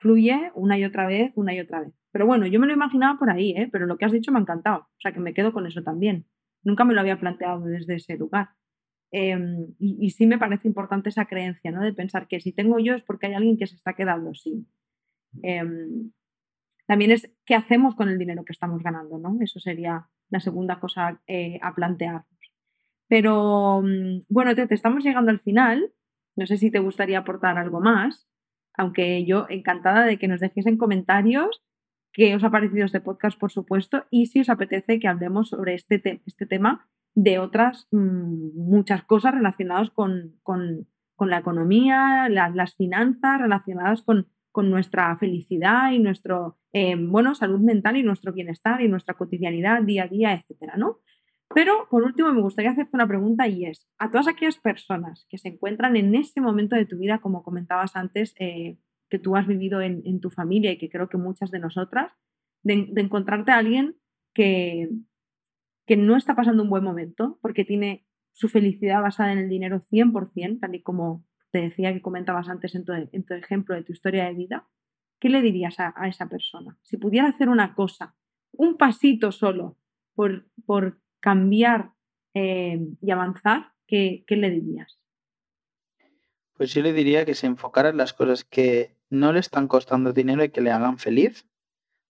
fluye una y otra vez, una y otra vez. Pero bueno, yo me lo imaginaba por ahí, ¿eh? pero lo que has dicho me ha encantado, o sea que me quedo con eso también. Nunca me lo había planteado desde ese lugar. Em, y, sí me parece importante esa creencia, ¿no? De pensar que si tengo yo es porque hay alguien que se está quedando sin. Em, también es qué hacemos con el dinero que estamos ganando, ¿no? Eso sería la segunda cosa eh, a plantearnos. Pero mm, bueno, te, estamos llegando al final. No sé si te gustaría aportar algo más, aunque yo encantada de que nos dejéis en comentarios qué os ha parecido este podcast, por supuesto, y si os apetece que hablemos sobre este, este tema de otras mm, muchas cosas relacionadas con, la economía, las finanzas, relacionadas con, con nuestra felicidad y nuestro, eh, bueno, salud mental y nuestro bienestar y nuestra cotidianidad día a día, etcétera, ¿no? Pero por último me gustaría hacerte una pregunta y es, a todas aquellas personas que se encuentran en este momento de tu vida, como comentabas antes, eh, que tú has vivido en, tu familia y que creo que muchas de nosotras, de, encontrarte a alguien que, que no está pasando un buen momento porque tiene su felicidad basada en el dinero 100%, tal y como te decía que comentabas antes en tu, ejemplo de tu historia de vida, ¿qué le dirías a, esa persona? Si pudiera hacer una cosa, un pasito solo por, por cambiar eh, y avanzar, ¿qué, ¿qué, le dirías? Pues yo le diría que se enfocara en las cosas que no le están costando dinero y que le hagan feliz,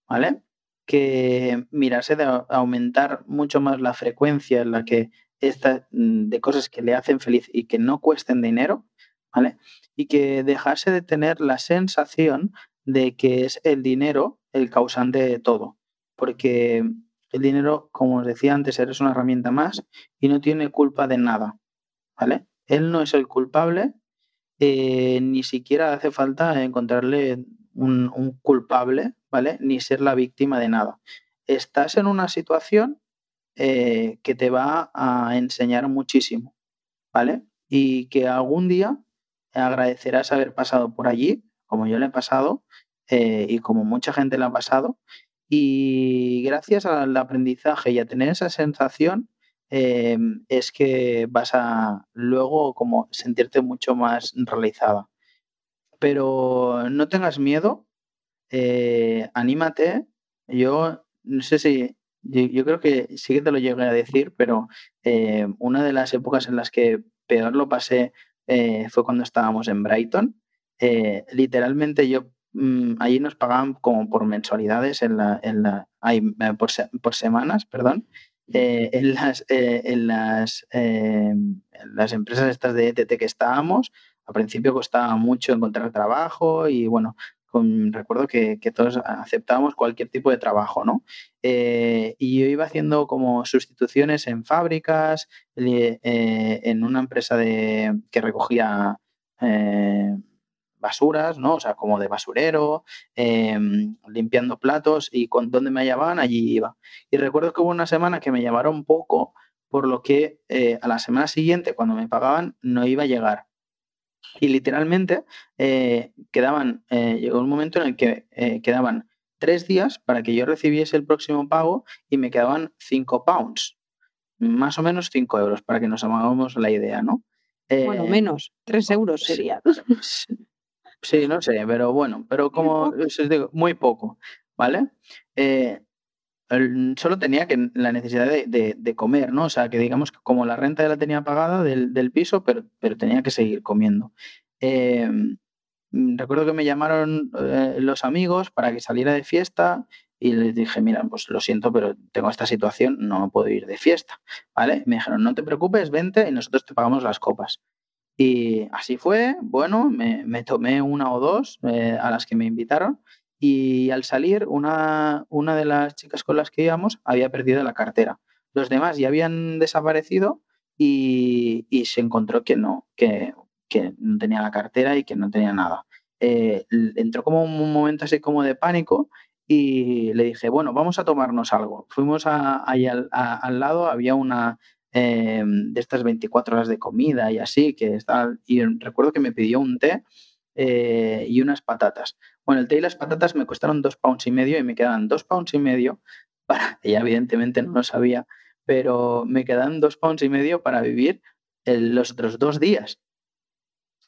¿vale? Que mirase de aumentar mucho más la frecuencia en la que esta, mm, de cosas que le hacen feliz y que no cuesten dinero, ¿vale? Y que dejase de tener la sensación de que es el dinero el causante de todo, porque el dinero, como os decía antes, eres una herramienta más y no tiene culpa de nada, ¿vale? Él no es el culpable, eh, ni siquiera hace falta encontrarle un, culpable, ¿vale? Ni ser la víctima de nada. Estás en una situación eh, que te va a enseñar muchísimo, ¿vale? Y que algún día agradecerás haber pasado por allí, como yo le he pasado eh, y como mucha gente le ha pasado. Y gracias al aprendizaje y a tener esa sensación, eh, es que vas a luego como sentirte mucho más realizada. Pero no tengas miedo, anímate. Yo no sé si yo, creo que sí que te lo llegué a decir, pero eh, una de las épocas en las que peor lo pasé eh, fue cuando estábamos en Brighton. Eh, literalmente yo mm, allí nos pagaban como por mensualidades en la, en la por, por, semanas, perdón. en las, en las, en las empresas estas de ETT que estábamos, al principio costaba mucho encontrar trabajo y bueno, recuerdo que, todos aceptábamos cualquier tipo de trabajo, ¿no? Eh, y yo iba haciendo como sustituciones en fábricas, eh, en una empresa de, que recogía eh, basuras, ¿no? O sea, como de basurero, limpiando platos y con donde me llamaban, allí iba. Y recuerdo que hubo una semana que me llamaron poco, por lo que a la semana siguiente, cuando me pagaban, no iba a llegar. Y literalmente eh, quedaban, eh, llegó un momento en el que eh, quedaban tres días para que yo recibiese el próximo pago y me quedaban cinco pounds, más o menos cinco euros, para que nos hagamos la idea, ¿no? bueno, menos, tres euros sería. Sí, no sé, pero bueno, pero como os digo, muy poco, ¿vale? Solo tenía la necesidad de, comer, ¿no? O sea, que digamos que como la renta la tenía pagada del, piso, pero, tenía que seguir comiendo. Em, recuerdo que me llamaron eh, los amigos para que saliera de fiesta y les dije, mira, pues lo siento, pero tengo esta situación, no puedo ir de fiesta, ¿vale? Me dijeron, no te preocupes, vente y nosotros te pagamos las copas. Y así fue, bueno, me, tomé una o dos eh, a las que me invitaron y al salir una, una de las chicas con las que íbamos había perdido la cartera. Los demás ya habían desaparecido y, se encontró que no, que, no tenía la cartera y que no tenía nada. Eh, entró como un momento así como de pánico y le dije, bueno, vamos a tomarnos algo. Fuimos ahí al, lado, había una eh, de estas 24 horas de comida y así, que está, y recuerdo que me pidió un té eh, y unas patatas. Bueno, el té y las patatas me costaron dos pounds y medio y me quedaban dos pounds y medio para, ella evidentemente no lo sabía, pero me quedan dos pounds y medio para vivir los otros dos días.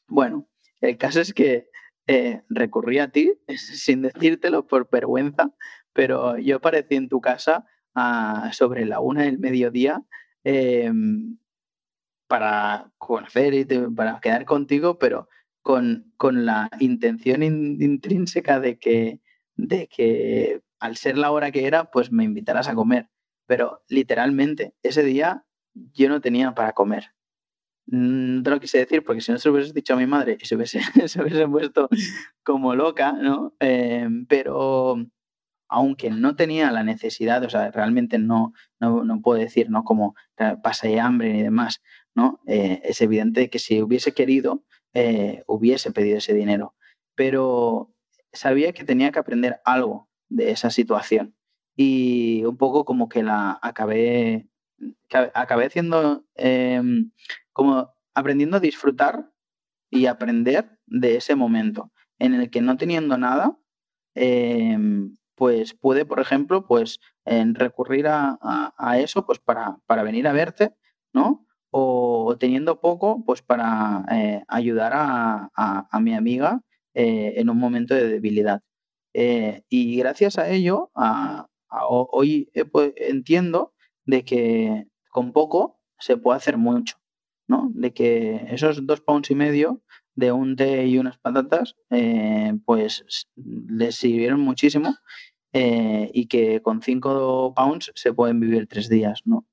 Bueno, el caso es que eh, recurrí a ti sin decírtelo por vergüenza, pero yo aparecí en tu casa sobre la una del mediodía em, para conocer y para quedar contigo, pero con, con la intención intrínseca de que, de que al ser la hora que era, pues me invitaras a comer. Pero literalmente ese día yo no tenía para comer. No te lo quise decir porque si no se lo hubieses dicho a mi madre y se hubiese, se hubiese puesto como loca, ¿no? Eh, pero aunque no tenía la necesidad, o sea, realmente no, no, no puedo decir, ¿no? Como pasé hambre ni demás, ¿no? Eh, es evidente que si hubiese querido, eh, hubiese pedido ese dinero. Pero sabía que tenía que aprender algo de esa situación. Y un poco como que la acabé, acabé haciendo, em, como aprendiendo a disfrutar y aprender de ese momento en el que no teniendo nada, em, pues puede, por ejemplo, pues en recurrir a, eso pues para, para, venir a verte, ¿no? O teniendo poco, pues para eh, ayudar a, a, mi amiga eh, en un momento de debilidad. Eh, y gracias a ello, hoy pues, entiendo de que con poco se puede hacer mucho, ¿no? De que esos dos pounds y medio de un té y unas patatas, pues les sirvieron muchísimo y que con 5 pounds se pueden vivir tres días, ¿no?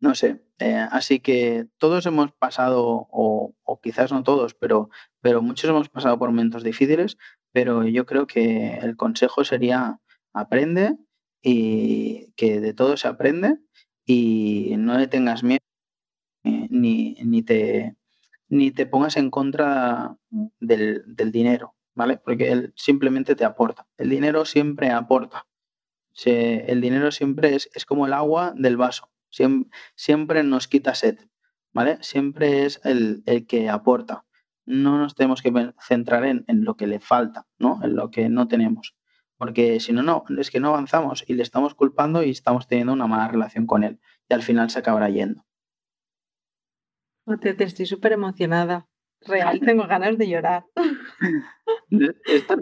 No sé, eh, así que todos hemos pasado, o, quizás no todos, pero, pero muchos hemos pasado por momentos difíciles, pero yo creo que el consejo sería aprende y que de todo se aprende y no le tengas miedo ni, ni, te, ni te pongas en contra del, del dinero. ¿vale? Porque él simplemente te aporta. El dinero siempre aporta. el dinero siempre es, es, como el agua del vaso. Siempre, nos quita sed, ¿vale? Siempre es el, que aporta. No nos tenemos que centrar en, lo que le falta, ¿no? En lo que no tenemos. Porque si no, no, es que no avanzamos y le estamos culpando y estamos teniendo una mala relación con él. Y al final se acabará yendo. Te, te estoy súper emocionada. Real, tengo ganas de llorar. ¿Esto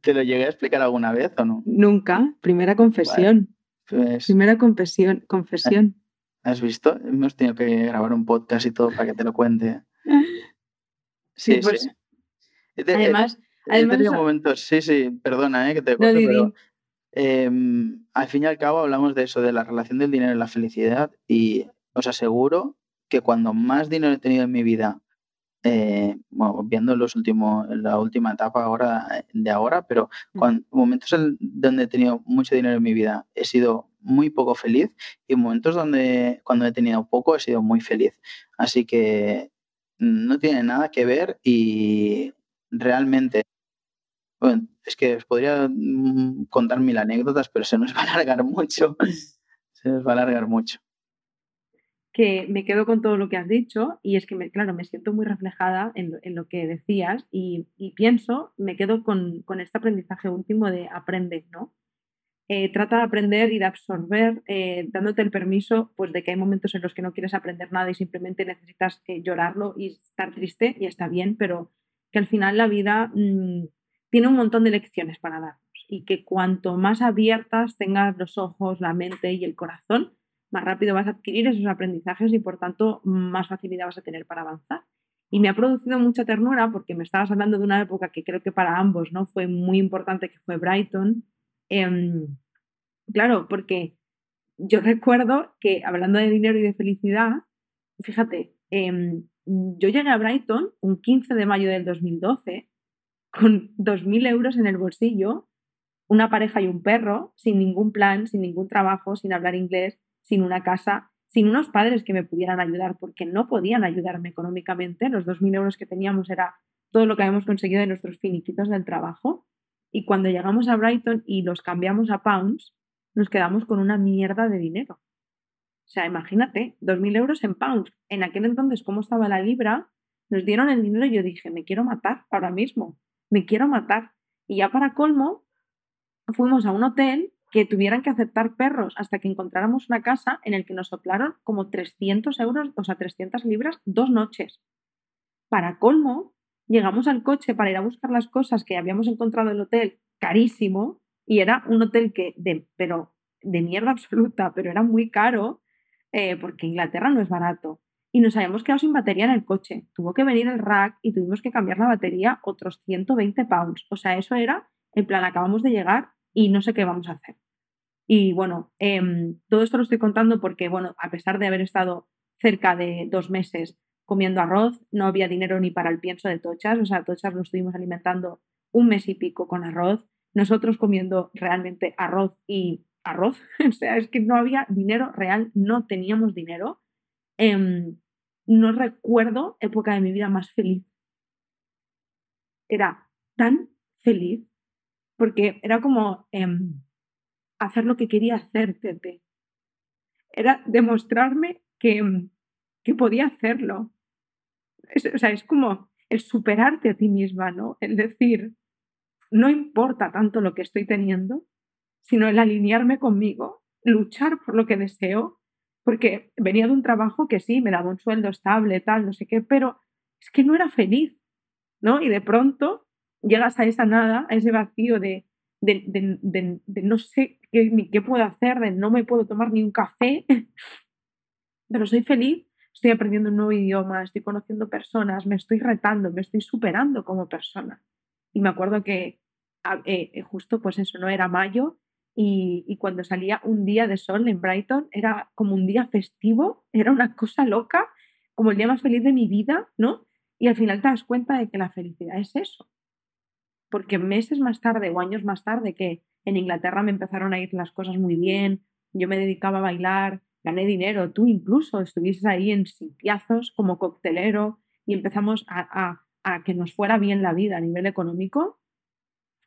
¿Te lo llegué a explicar alguna vez o no? Nunca. Primera confesión. Pues Primera confesión. confesión. ¿Has visto? Hemos tenido que grabar un podcast y todo para que te lo cuente. Sí, pues. Además, además momentos, sí, sí, perdona, eh, que te no, pero em, al fin y al cabo hablamos de eso, de la relación del dinero y la felicidad, y os aseguro que cuando más dinero he tenido en mi vida eh, viendo los últimos, la última etapa ahora, de ahora, pero cuando, momentos donde he tenido mucho dinero en mi vida he sido muy poco feliz y momentos donde cuando he tenido poco he sido muy feliz. Así que no tiene nada que ver y realmente, bueno, es que os podría mm, contar mil anécdotas, pero se nos va a alargar mucho. Se nos va a alargar mucho que me quedo con todo lo que has dicho y es que, me, claro, me siento muy reflejada en, lo que decías y, pienso, me quedo con, este aprendizaje último de aprende, ¿no? Eh, trata de aprender y de absorber, eh, dándote el permiso pues, de que hay momentos en los que no quieres aprender nada y simplemente necesitas eh, llorarlo y estar triste y está bien, pero que al final la vida mm, tiene un montón de lecciones para darnos y que cuanto más abiertas tengas los ojos, la mente y el corazón, más rápido vas a adquirir esos aprendizajes y por tanto más facilidad vas a tener para avanzar. Y me ha producido mucha ternura porque me estabas hablando de una época que creo que para ambos ¿no? fue muy importante, que fue Brighton. Em, claro, porque yo recuerdo que hablando de dinero y de felicidad, fíjate, em, yo llegué a Brighton un 15 de mayo del 2012 con 2.000 euros en el bolsillo, una pareja y un perro, sin ningún plan, sin ningún trabajo, sin hablar inglés, sin una casa, sin unos padres que me pudieran ayudar, porque no podían ayudarme económicamente. Los 2.000 euros que teníamos era todo lo que habíamos conseguido de nuestros finiquitos del trabajo. Y cuando llegamos a Brighton y los cambiamos a pounds, nos quedamos con una mierda de dinero. O sea, imagínate, 2.000 euros en pounds. En aquel entonces, ¿cómo estaba la libra? Nos dieron el dinero y yo dije, me quiero matar ahora mismo, me quiero matar. Y ya para colmo, fuimos a un hotel que tuvieran que aceptar perros hasta que encontráramos una casa en el que nos soplaron como 300 euros, o sea, 300 libras, dos noches. Para colmo, llegamos al coche para ir a buscar las cosas que habíamos encontrado en el hotel, carísimo, y era un hotel que, de, pero de mierda absoluta, pero era muy caro, eh, porque Inglaterra no es barato. Y nos habíamos quedado sin batería en el coche. Tuvo que venir el rack y tuvimos que cambiar la batería otros 120 pounds. O sea, eso era, en plan, acabamos de llegar y no sé qué vamos a hacer. Y bueno, em, todo esto lo estoy contando porque, bueno, a pesar de haber estado cerca de dos meses comiendo arroz, no había dinero ni para el pienso de tochas, o sea, tochas lo estuvimos alimentando un mes y pico con arroz, nosotros comiendo realmente arroz y arroz, o sea, es que no había dinero real, no teníamos dinero. Em, no recuerdo época de mi vida más feliz. Era tan feliz porque era como em, hacer lo que quería hacer, Tete. Era demostrarme que, em, que podía hacerlo. O sea, es como el superarte a ti misma, ¿no? El decir, no importa tanto lo que estoy teniendo, sino el alinearme conmigo, luchar por lo que deseo, porque venía de un trabajo que sí, me daba un sueldo estable, tal, no sé qué, pero es que no era feliz, ¿no? Y de pronto llegas a esa nada, a ese vacío de, de, no sé qué, qué puedo hacer, de no me puedo tomar ni un café, pero soy feliz, estoy aprendiendo un nuevo idioma, estoy conociendo personas, me estoy retando, me estoy superando como persona. Y me acuerdo que eh, eh, justo pues eso, ¿no? Era mayo y, y, cuando salía un día de sol en Brighton era como un día festivo, era una cosa loca, como el día más feliz de mi vida, ¿no? Y al final te das cuenta de que la felicidad es eso, porque meses más tarde o años más tarde que en Inglaterra me empezaron a ir las cosas muy bien, yo me dedicaba a bailar, gané dinero, tú incluso estuvieses ahí en sitiazos como coctelero y empezamos a, que nos fuera bien la vida a nivel económico,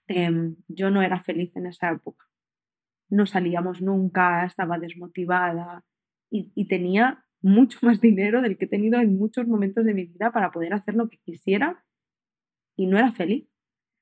em, yo no era feliz en esa época. No salíamos nunca, estaba desmotivada y, y tenía mucho más dinero del que he tenido en muchos momentos de mi vida para poder hacer lo que quisiera y no era feliz.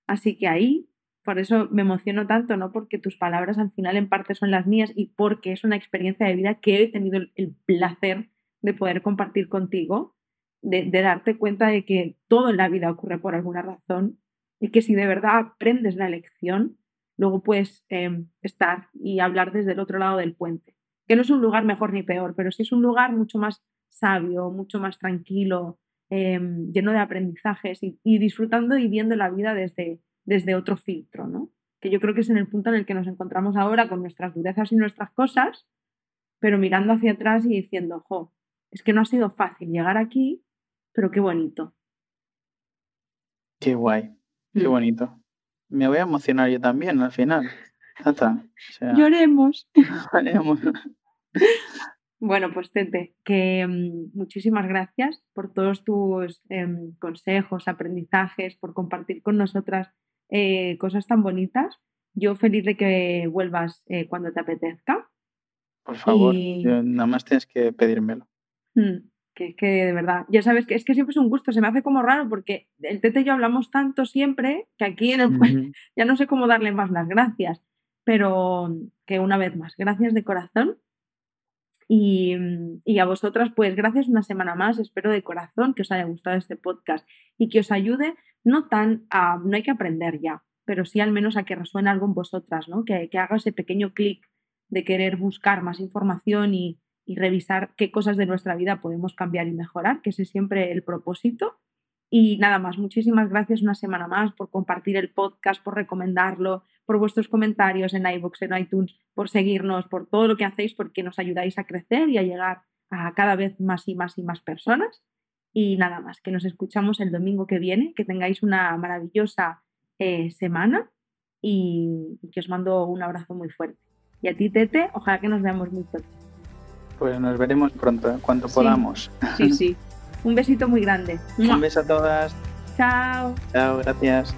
Así que ahí, por eso me emociono tanto, no porque tus palabras al final en parte son las mías y porque es una experiencia de vida que he tenido el placer de poder compartir contigo, de, darte cuenta de que todo en la vida ocurre por alguna razón y que si de verdad aprendes la lección, luego puedes em, estar y hablar desde el otro lado del puente, que no es un lugar mejor ni peor, pero sí es un lugar mucho más sabio, mucho más tranquilo, Em, lleno de aprendizajes y, disfrutando y viendo la vida desde, desde otro filtro, ¿no? Que yo creo que es en el punto en el que nos encontramos ahora con nuestras durezas y nuestras cosas, pero mirando hacia atrás y diciendo, jo, es que no ha sido fácil llegar aquí, pero qué bonito. Qué guay, qué mm. bonito. Me voy a emocionar yo también al final. Lloremos. Lloremos. Bueno, pues Tete, que mm, muchísimas gracias por todos tus em, consejos, aprendizajes, por compartir con nosotras eh, cosas tan bonitas. Yo feliz de que vuelvas eh, cuando te apetezca. Por favor, nada más tienes que pedírmelo. Mm, que, que de verdad, ya sabes que es que siempre es un gusto, se me hace como raro porque el Tete y yo hablamos tanto siempre que aquí en el ya no sé cómo darle más las gracias, pero que una vez más, gracias de corazón Mm, y, a vosotras, pues gracias una semana más. Espero de corazón que os haya gustado este podcast y que os ayude, no tan a, no hay que aprender ya, pero sí al menos a que resuene algo en vosotras, ¿no? Que, haga ese pequeño clic de querer buscar más información y, y revisar qué cosas de nuestra vida podemos cambiar y mejorar, que ese es siempre el propósito. Y nada más, muchísimas gracias una semana más por compartir el podcast, por recomendarlo, por vuestros comentarios en iVoox, en iTunes, por seguirnos, por todo lo que hacéis, porque nos ayudáis a crecer y a llegar a cada vez más y más y más personas. Y nada más, que nos escuchamos el domingo que viene, que tengáis una maravillosa eh, semana y, que os mando un abrazo muy fuerte. Y a ti, Tete, ojalá que nos veamos muy pronto. Pues nos veremos pronto, cuanto podamos. Sí, sí. Un besito muy grande. Un beso a todas. Chao. Chao, gracias.